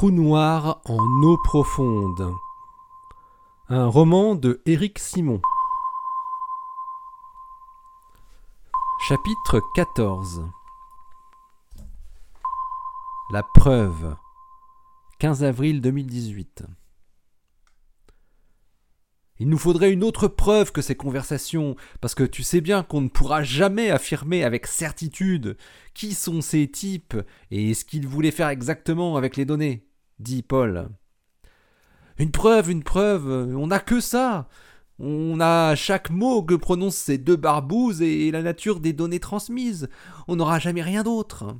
trou noir en eau profonde. Un roman de Éric Simon. Chapitre 14 La preuve 15 avril 2018 il nous faudrait une autre preuve que ces conversations, parce que tu sais bien qu'on ne pourra jamais affirmer avec certitude qui sont ces types et ce qu'ils voulaient faire exactement avec les données, dit Paul. Une preuve, une preuve, on n'a que ça. On a chaque mot que prononcent ces deux barbouzes et la nature des données transmises. On n'aura jamais rien d'autre.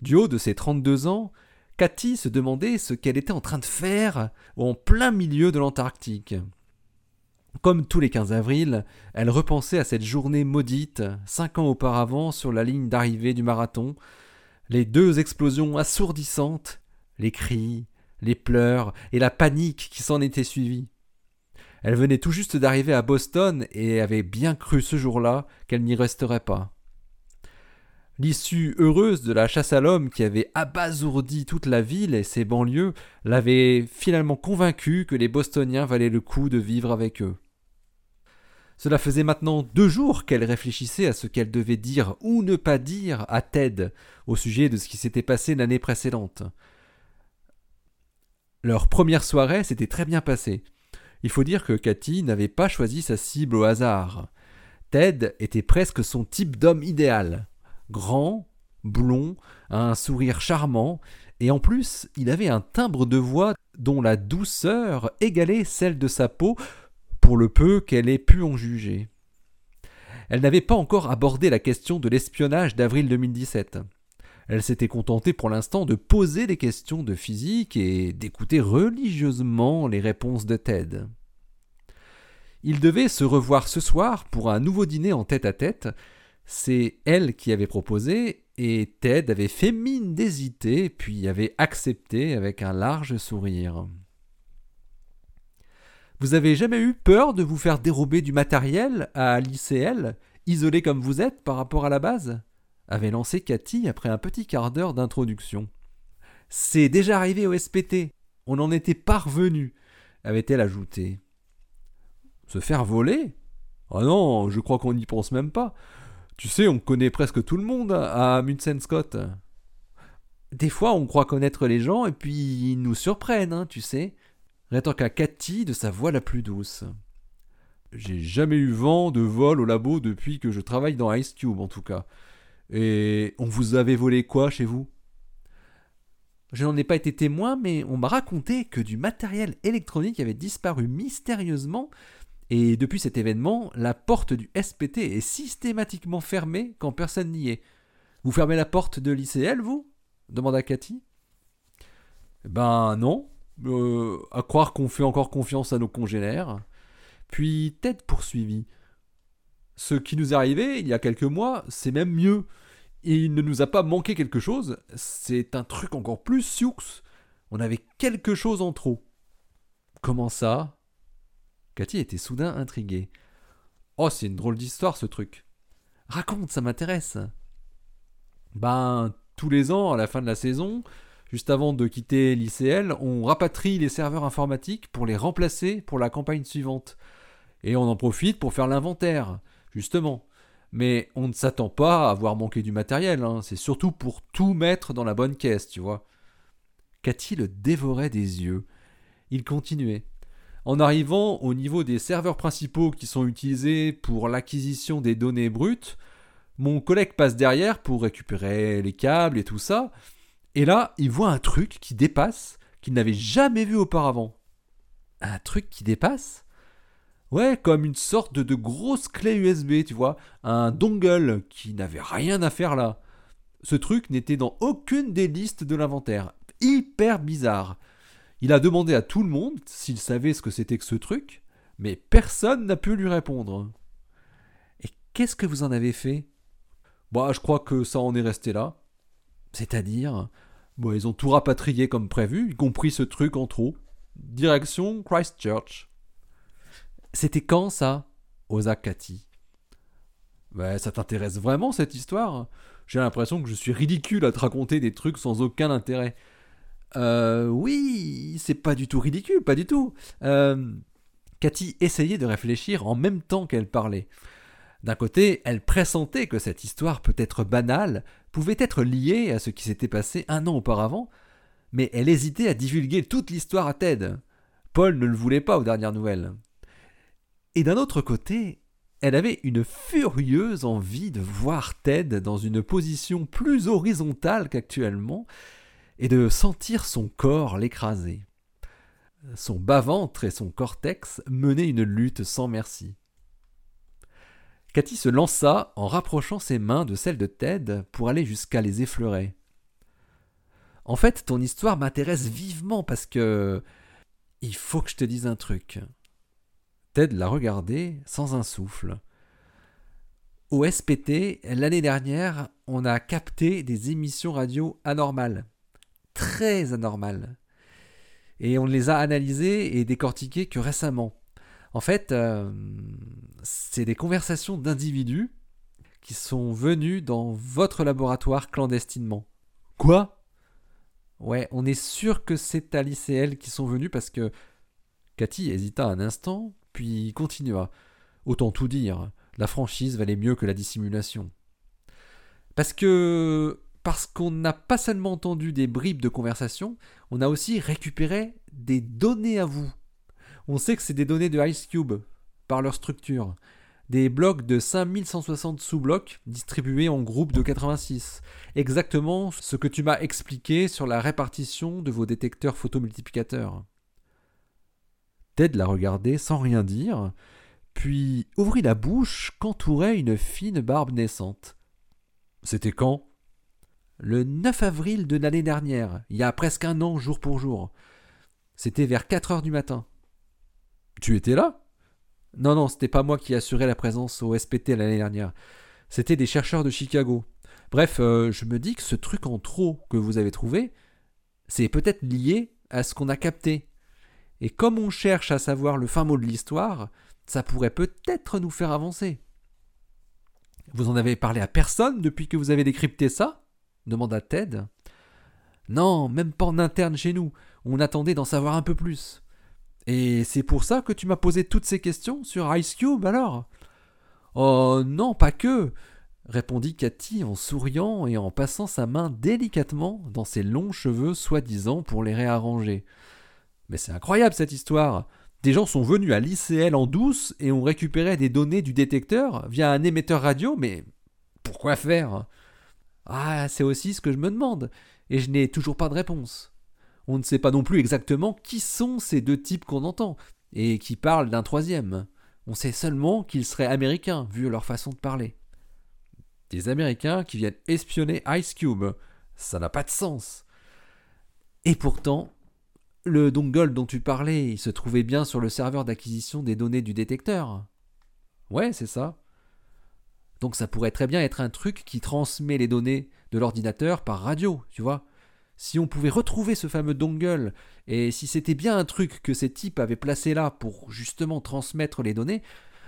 Du haut de ses 32 ans, Cathy se demandait ce qu'elle était en train de faire en plein milieu de l'Antarctique. Comme tous les 15 avril, elle repensait à cette journée maudite, cinq ans auparavant, sur la ligne d'arrivée du marathon, les deux explosions assourdissantes, les cris, les pleurs et la panique qui s'en étaient suivies. Elle venait tout juste d'arriver à Boston et avait bien cru ce jour-là qu'elle n'y resterait pas. L'issue heureuse de la chasse à l'homme qui avait abasourdi toute la ville et ses banlieues l'avait finalement convaincue que les Bostoniens valaient le coup de vivre avec eux. Cela faisait maintenant deux jours qu'elle réfléchissait à ce qu'elle devait dire ou ne pas dire à Ted au sujet de ce qui s'était passé l'année précédente. Leur première soirée s'était très bien passée. Il faut dire que Cathy n'avait pas choisi sa cible au hasard. Ted était presque son type d'homme idéal grand, blond, un sourire charmant, et en plus il avait un timbre de voix dont la douceur égalait celle de sa peau, pour le peu qu'elle ait pu en juger. Elle n'avait pas encore abordé la question de l'espionnage d'avril 2017. Elle s'était contentée pour l'instant de poser des questions de physique et d'écouter religieusement les réponses de Ted. Ils devaient se revoir ce soir pour un nouveau dîner en tête à tête, c'est elle qui avait proposé, et Ted avait fait mine d'hésiter, puis avait accepté avec un large sourire. Vous avez jamais eu peur de vous faire dérober du matériel à l'ICL, isolé comme vous êtes par rapport à la base? Avait lancé Cathy après un petit quart d'heure d'introduction. C'est déjà arrivé au SPT. On en était parvenu, avait-elle ajouté. Se faire voler? Ah non, je crois qu'on n'y pense même pas. Tu sais, on connaît presque tout le monde à Munsen Scott. Des fois, on croit connaître les gens et puis ils nous surprennent, hein, tu sais. qu'à Cathy de sa voix la plus douce. J'ai jamais eu vent de vol au labo depuis que je travaille dans Ice Cube, en tout cas. Et on vous avait volé quoi chez vous? Je n'en ai pas été témoin, mais on m'a raconté que du matériel électronique avait disparu mystérieusement et depuis cet événement, la porte du SPT est systématiquement fermée quand personne n'y est. Vous fermez la porte de l'ICL, vous? demanda Cathy. Ben non, euh, à croire qu'on fait encore confiance à nos congénères. Puis Ted poursuivit. Ce qui nous est arrivé il y a quelques mois, c'est même mieux. Il ne nous a pas manqué quelque chose, c'est un truc encore plus sioux. On avait quelque chose en trop. Comment ça? Cathy était soudain intriguée. Oh, c'est une drôle d'histoire ce truc. Raconte, ça m'intéresse. Ben, tous les ans, à la fin de la saison, juste avant de quitter l'ICL, on rapatrie les serveurs informatiques pour les remplacer pour la campagne suivante. Et on en profite pour faire l'inventaire, justement. Mais on ne s'attend pas à avoir manqué du matériel, hein. c'est surtout pour tout mettre dans la bonne caisse, tu vois. Cathy le dévorait des yeux. Il continuait. En arrivant au niveau des serveurs principaux qui sont utilisés pour l'acquisition des données brutes, mon collègue passe derrière pour récupérer les câbles et tout ça, et là, il voit un truc qui dépasse, qu'il n'avait jamais vu auparavant. Un truc qui dépasse? Ouais, comme une sorte de, grosse clé USB, tu vois, un dongle qui n'avait rien à faire là. Ce truc n'était dans aucune des listes de l'inventaire. Hyper bizarre. Il a demandé à tout le monde s'il savait ce que c'était que ce truc, mais personne n'a pu lui répondre. Et qu'est-ce que vous en avez fait? Bah, je crois que ça en est resté là. C'est-à-dire Bon, ils ont tout rapatrié comme prévu, y compris ce truc en trop. Direction Christchurch. C'était quand ça osa Cathy. Ben, ça t'intéresse vraiment cette histoire? J'ai l'impression que je suis ridicule à te raconter des trucs sans aucun intérêt. Euh, oui, c'est pas du tout ridicule, pas du tout. Euh, Cathy essayait de réfléchir en même temps qu'elle parlait. D'un côté, elle pressentait que cette histoire peut-être banale pouvait être liée à ce qui s'était passé un an auparavant, mais elle hésitait à divulguer toute l'histoire à Ted. Paul ne le voulait pas aux dernières nouvelles. Et d'un autre côté, elle avait une furieuse envie de voir Ted dans une position plus horizontale qu'actuellement et de sentir son corps l'écraser. Son bas-ventre et son cortex menaient une lutte sans merci. Cathy se lança en rapprochant ses mains de celles de Ted pour aller jusqu'à les effleurer. En fait, ton histoire m'intéresse vivement parce que. Il faut que je te dise un truc. Ted l'a regardé sans un souffle. Au SPT, l'année dernière, on a capté des émissions radio anormales. Très anormales. Et on les a analysées et décortiquées que récemment. En fait, euh, c'est des conversations d'individus qui sont venus dans votre laboratoire clandestinement. Quoi? Ouais, on est sûr que c'est Alice et elle qui sont venus parce que Cathy hésita un instant, puis continua. Autant tout dire, la franchise valait mieux que la dissimulation. Parce que parce qu'on n'a pas seulement entendu des bribes de conversation, on a aussi récupéré des données à vous. On sait que c'est des données de Ice Cube par leur structure. Des blocs de 5160 sous-blocs distribués en groupes de 86. Exactement ce que tu m'as expliqué sur la répartition de vos détecteurs photomultiplicateurs. Ted la regardait sans rien dire, puis ouvrit la bouche qu'entourait une fine barbe naissante. C'était quand? Le 9 avril de l'année dernière, il y a presque un an jour pour jour. C'était vers 4 heures du matin. Tu étais là? Non, non, c'était pas moi qui assurais la présence au SPT l'année dernière. C'était des chercheurs de Chicago. Bref, euh, je me dis que ce truc en trop que vous avez trouvé, c'est peut-être lié à ce qu'on a capté. Et comme on cherche à savoir le fin mot de l'histoire, ça pourrait peut-être nous faire avancer. Vous en avez parlé à personne depuis que vous avez décrypté ça? demanda Ted. Non, même pas en interne chez nous. On attendait d'en savoir un peu plus. Et c'est pour ça que tu m'as posé toutes ces questions sur Ice Cube alors? Oh non, pas que répondit Cathy en souriant et en passant sa main délicatement dans ses longs cheveux soi-disant pour les réarranger. Mais c'est incroyable cette histoire. Des gens sont venus à l'ICL en douce et ont récupéré des données du détecteur via un émetteur radio, mais pourquoi faire? Ah, c'est aussi ce que je me demande, et je n'ai toujours pas de réponse. On ne sait pas non plus exactement qui sont ces deux types qu'on entend, et qui parlent d'un troisième. On sait seulement qu'ils seraient américains, vu leur façon de parler. Des Américains qui viennent espionner Ice Cube. Ça n'a pas de sens. Et pourtant, le dongle dont tu parlais, il se trouvait bien sur le serveur d'acquisition des données du détecteur. Ouais, c'est ça. Donc ça pourrait très bien être un truc qui transmet les données de l'ordinateur par radio, tu vois. Si on pouvait retrouver ce fameux dongle, et si c'était bien un truc que ces types avaient placé là pour justement transmettre les données,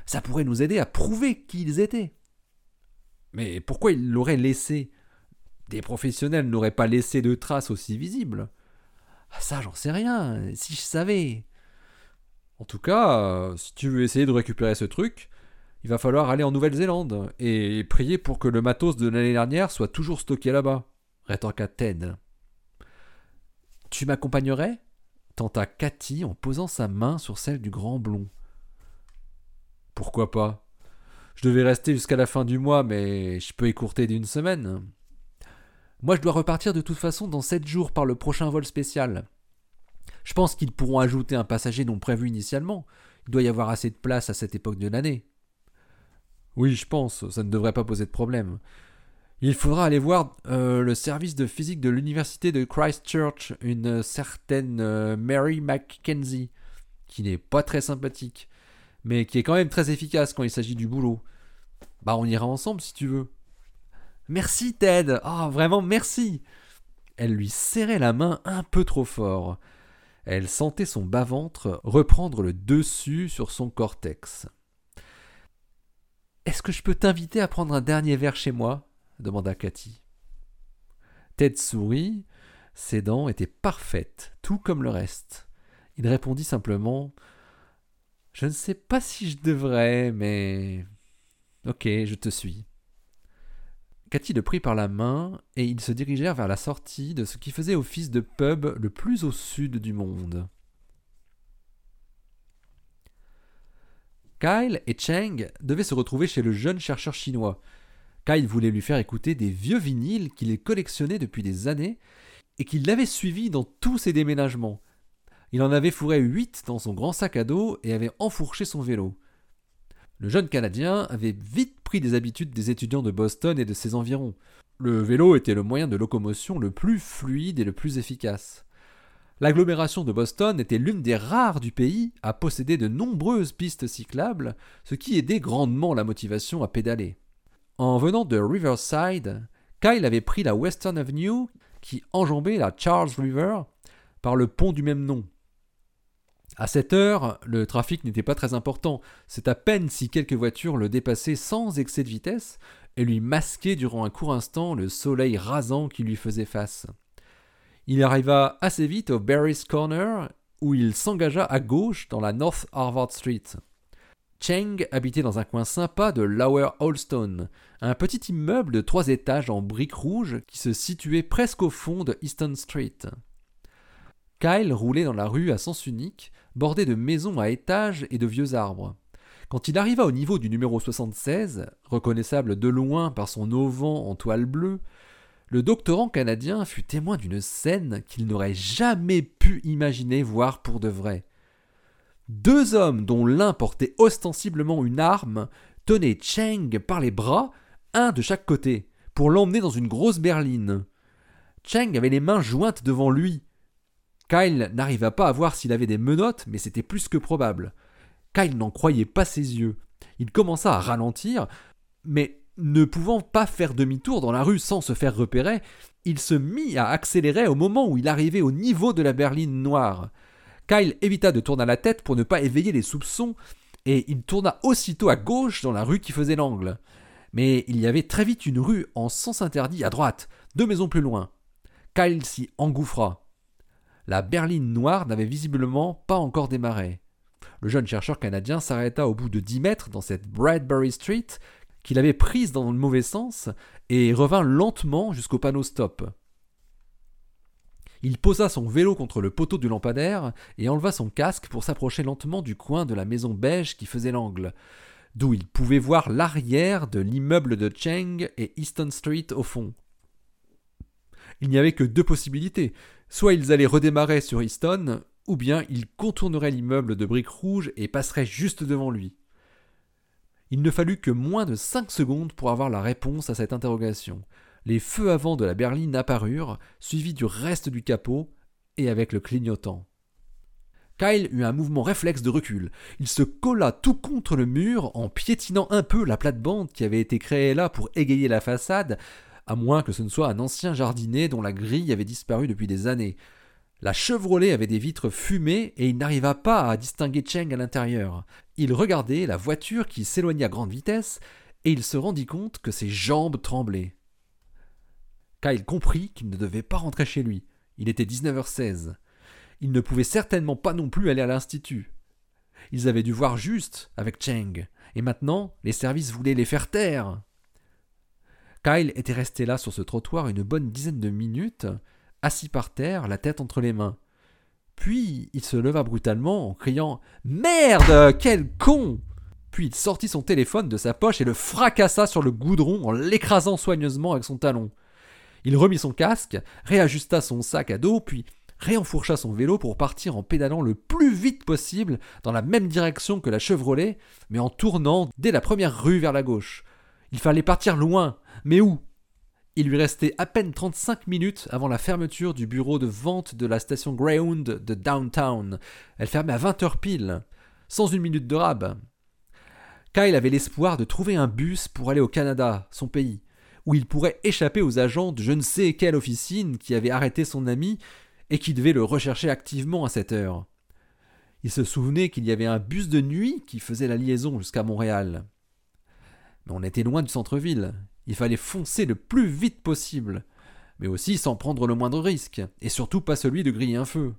ça pourrait nous aider à prouver qui ils étaient. Mais pourquoi ils l'auraient laissé? Des professionnels n'auraient pas laissé de traces aussi visibles. Ah, ça, j'en sais rien. Si je savais. En tout cas, euh, si tu veux essayer de récupérer ce truc, il va falloir aller en Nouvelle-Zélande et prier pour que le matos de l'année dernière soit toujours stocké là-bas, rétorqua Ted. Tu m'accompagnerais? Tenta Cathy en posant sa main sur celle du grand blond. Pourquoi pas? Je devais rester jusqu'à la fin du mois, mais je peux écourter d'une semaine. Moi, je dois repartir de toute façon dans sept jours par le prochain vol spécial. Je pense qu'ils pourront ajouter un passager non prévu initialement. Il doit y avoir assez de place à cette époque de l'année. Oui, je pense, ça ne devrait pas poser de problème. Il faudra aller voir euh, le service de physique de l'université de Christchurch, une certaine euh, Mary Mackenzie, qui n'est pas très sympathique, mais qui est quand même très efficace quand il s'agit du boulot. Bah, on ira ensemble si tu veux. Merci Ted. Oh, vraiment merci. Elle lui serrait la main un peu trop fort. Elle sentait son bas-ventre reprendre le dessus sur son cortex. Est-ce que je peux t'inviter à prendre un dernier verre chez moi? demanda Cathy. Ted sourit, Ses dents étaient parfaites, tout comme le reste. Il répondit simplement Je ne sais pas si je devrais, mais. Ok, je te suis. Cathy le prit par la main et ils se dirigèrent vers la sortie de ce qui faisait office de pub le plus au sud du monde. Kyle et Cheng devaient se retrouver chez le jeune chercheur chinois. Kyle voulait lui faire écouter des vieux vinyles qu'il collectionnait depuis des années et qu'il l'avait suivi dans tous ses déménagements. Il en avait fourré huit dans son grand sac à dos et avait enfourché son vélo. Le jeune Canadien avait vite pris des habitudes des étudiants de Boston et de ses environs. Le vélo était le moyen de locomotion le plus fluide et le plus efficace. L'agglomération de Boston était l'une des rares du pays à posséder de nombreuses pistes cyclables, ce qui aidait grandement la motivation à pédaler. En venant de Riverside, Kyle avait pris la Western Avenue qui enjambait la Charles River par le pont du même nom. À cette heure, le trafic n'était pas très important, c'est à peine si quelques voitures le dépassaient sans excès de vitesse et lui masquaient durant un court instant le soleil rasant qui lui faisait face. Il arriva assez vite au Barry's Corner où il s'engagea à gauche dans la North Harvard Street. Cheng habitait dans un coin sympa de Lower Holstone, un petit immeuble de trois étages en briques rouges qui se situait presque au fond de Easton Street. Kyle roulait dans la rue à sens unique, bordée de maisons à étages et de vieux arbres. Quand il arriva au niveau du numéro 76, reconnaissable de loin par son auvent en toile bleue, le doctorant canadien fut témoin d'une scène qu'il n'aurait jamais pu imaginer voir pour de vrai. Deux hommes dont l'un portait ostensiblement une arme tenaient Cheng par les bras, un de chaque côté, pour l'emmener dans une grosse berline. Cheng avait les mains jointes devant lui, Kyle n'arriva pas à voir s'il avait des menottes, mais c'était plus que probable. Kyle n'en croyait pas ses yeux. Il commença à ralentir, mais ne pouvant pas faire demi-tour dans la rue sans se faire repérer, il se mit à accélérer au moment où il arrivait au niveau de la berline noire. Kyle évita de tourner la tête pour ne pas éveiller les soupçons, et il tourna aussitôt à gauche dans la rue qui faisait l'angle. Mais il y avait très vite une rue en sens interdit à droite, deux maisons plus loin. Kyle s'y engouffra. La berline noire n'avait visiblement pas encore démarré. Le jeune chercheur canadien s'arrêta au bout de dix mètres dans cette Bradbury Street qu'il avait prise dans le mauvais sens et revint lentement jusqu'au panneau stop. Il posa son vélo contre le poteau du lampadaire et enleva son casque pour s'approcher lentement du coin de la maison beige qui faisait l'angle, d'où il pouvait voir l'arrière de l'immeuble de Cheng et Easton Street au fond. Il n'y avait que deux possibilités. Soit ils allaient redémarrer sur Easton, ou bien ils contourneraient l'immeuble de briques rouges et passeraient juste devant lui. Il ne fallut que moins de cinq secondes pour avoir la réponse à cette interrogation. Les feux avant de la berline apparurent, suivis du reste du capot, et avec le clignotant. Kyle eut un mouvement réflexe de recul. Il se colla tout contre le mur en piétinant un peu la plate-bande qui avait été créée là pour égayer la façade, à moins que ce ne soit un ancien jardinet dont la grille avait disparu depuis des années. La Chevrolet avait des vitres fumées et il n'arriva pas à distinguer Cheng à l'intérieur. Il regardait la voiture qui s'éloignait à grande vitesse et il se rendit compte que ses jambes tremblaient. Kyle comprit qu'il ne devait pas rentrer chez lui. Il était 19h16. Il ne pouvait certainement pas non plus aller à l'institut. Ils avaient dû voir juste avec Cheng, et maintenant les services voulaient les faire taire. Kyle était resté là sur ce trottoir une bonne dizaine de minutes, assis par terre, la tête entre les mains. Puis il se leva brutalement en criant Merde Quel con Puis il sortit son téléphone de sa poche et le fracassa sur le goudron en l'écrasant soigneusement avec son talon. Il remit son casque, réajusta son sac à dos, puis réenfourcha son vélo pour partir en pédalant le plus vite possible dans la même direction que la Chevrolet, mais en tournant dès la première rue vers la gauche. Il fallait partir loin, mais où? Il lui restait à peine 35 minutes avant la fermeture du bureau de vente de la station Greyhound de Downtown. Elle fermait à 20 heures pile, sans une minute de rab. Kyle avait l'espoir de trouver un bus pour aller au Canada, son pays, où il pourrait échapper aux agents de je ne sais quelle officine qui avaient arrêté son ami et qui devaient le rechercher activement à cette heure. Il se souvenait qu'il y avait un bus de nuit qui faisait la liaison jusqu'à Montréal. Mais on était loin du centre-ville. Il fallait foncer le plus vite possible. mais aussi sans prendre le moindre risque, et surtout pas celui de griller un feu.